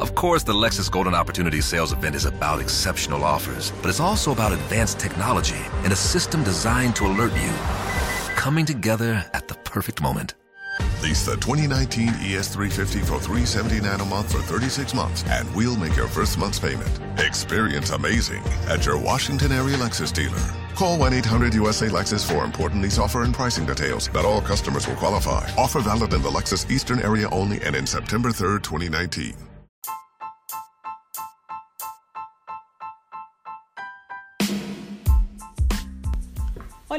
Of course, the Lexus Golden Opportunity Sales Event is about exceptional offers, but it's also about advanced technology and a system designed to alert you. Coming together at the perfect moment. Lease the 2019 ES350 for 379 a month for 36 months, and we'll make your first month's payment. Experience amazing at your Washington area Lexus dealer. Call 1 800 USA Lexus for important lease offer and pricing details. Not all customers will qualify. Offer valid in the Lexus Eastern area only and in September 3rd, 2019.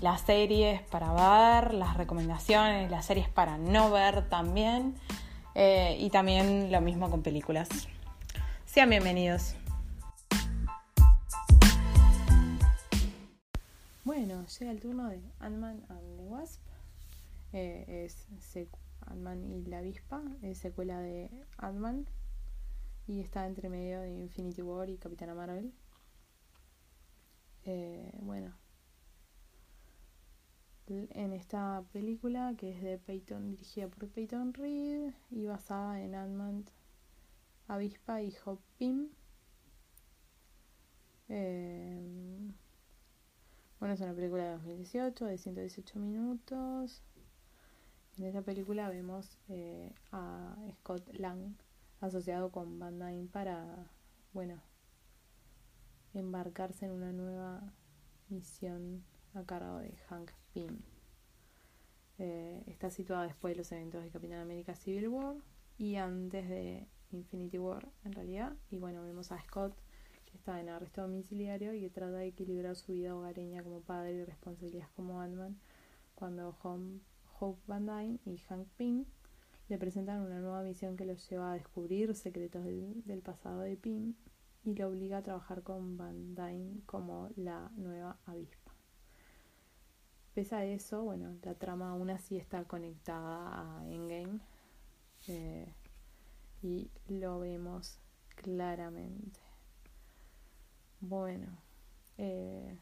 las series para ver, las recomendaciones, las series para no ver también. Eh, y también lo mismo con películas. Sean bienvenidos. Bueno, llega el turno de Ant-Man and the Wasp. Eh, es Ant-Man y la avispa, es secuela de Ant-Man y está entre medio de Infinity War y Capitana Marvel. Eh, bueno, en esta película que es de Peyton, dirigida por Peyton Reed y basada en Ant-Man, Avispa y Hop Pym. Eh, bueno, es una película de 2018 de 118 minutos. En esta película vemos eh, a Scott Lang asociado con Van Dyne para, bueno, embarcarse en una nueva misión a cargo de Hank Pym. Eh, está situada después de los eventos de Capitán América Civil War y antes de Infinity War, en realidad. Y bueno, vemos a Scott, que está en arresto domiciliario y que trata de equilibrar su vida hogareña como padre y responsabilidades como Ant-Man, cuando Hope Van Dyne y Hank Pym le presentan una nueva misión que los lleva a descubrir secretos del, del pasado de Pym y le obliga a trabajar con Van Dyne como la nueva avispa. Pese a eso, bueno, la trama aún así está conectada a Endgame eh, y lo vemos claramente. Bueno, eh,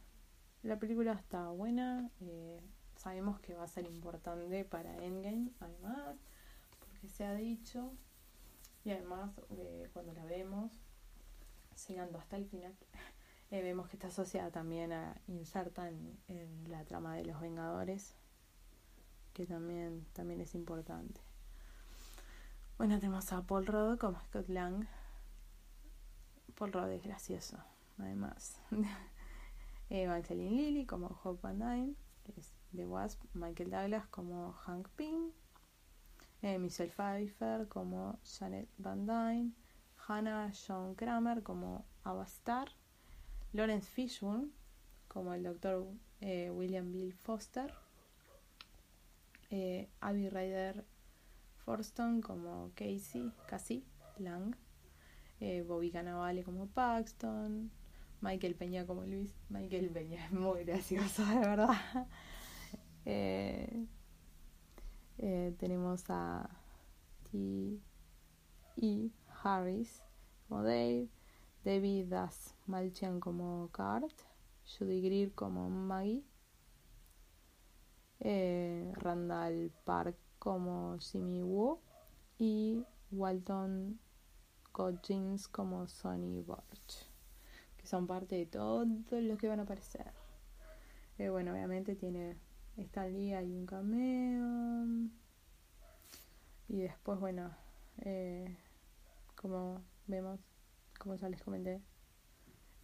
la película está buena, eh, sabemos que va a ser importante para Endgame, además, porque se ha dicho, y además cuando la vemos, llegando hasta el final, eh, vemos que está asociada también a inserta en, la trama de los Vengadores, que también, también es importante. Bueno, tenemos a Paul Rudd como Scott Lang. Paul Rudd es gracioso, además. Evangeline Lilly como Hope Van Dyne, que es The Wasp. Michael Douglas como Hank Pym. Eh, Michelle Pfeiffer como Janet Van Dyne. Hannah John Kramer como Avastar. Lawrence Fishburne como el doctor eh, William Bill Foster, eh, Abby Ryder Forston como Casey, Cassie Lang, eh, Bobby Cannavale como Paxton, Michael Peña como Luis, Michael Peña es muy gracioso de verdad. tenemos a T. E. Harris como Dave, David Das Malchian como Cart, Judy Greer como Maggie, eh, Randall Park como Jimmy Woo y Walton Cochins como Sonny Borch, que son parte de todos los que van a aparecer. Eh, bueno, obviamente tiene esta liga y un cameo. Y después, bueno, eh, como vemos, como ya les comenté,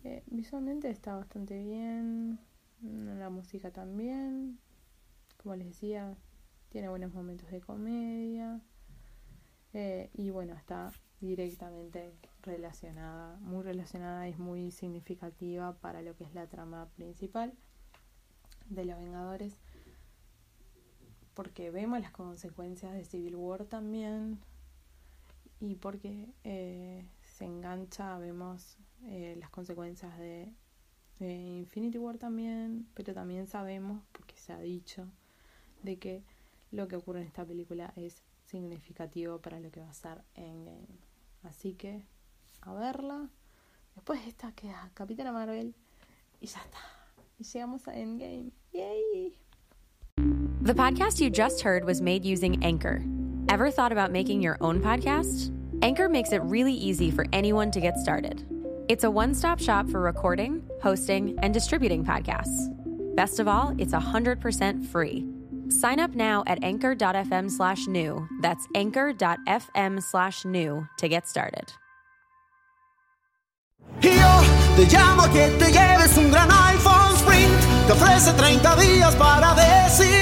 eh, visualmente está bastante bien, la música también, como les decía, tiene buenos momentos de comedia eh, y bueno, está directamente relacionada, muy relacionada y es muy significativa para lo que es la trama principal de los Vengadores porque vemos las consecuencias de Civil War también y porque eh, se engancha, vemos eh, las consecuencias de Infinity War también, pero también sabemos, porque se ha dicho, de que lo que ocurre en esta película es significativo para lo que va a ser Endgame. Así que, a verla. Después esta queda Capitana Marvel y ya está. Y llegamos a Endgame. Yay! The podcast you just heard was made using Anchor. Ever thought about making your own podcast? Anchor makes it really easy for anyone to get started. It's a one stop shop for recording, hosting, and distributing podcasts. Best of all, it's 100% free. Sign up now at anchor.fm slash new. That's anchor.fm slash new to get started. Yo te llamo que te lleves un gran iPhone Sprint. Ofrece 30 días para decidir.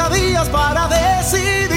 días para decidir.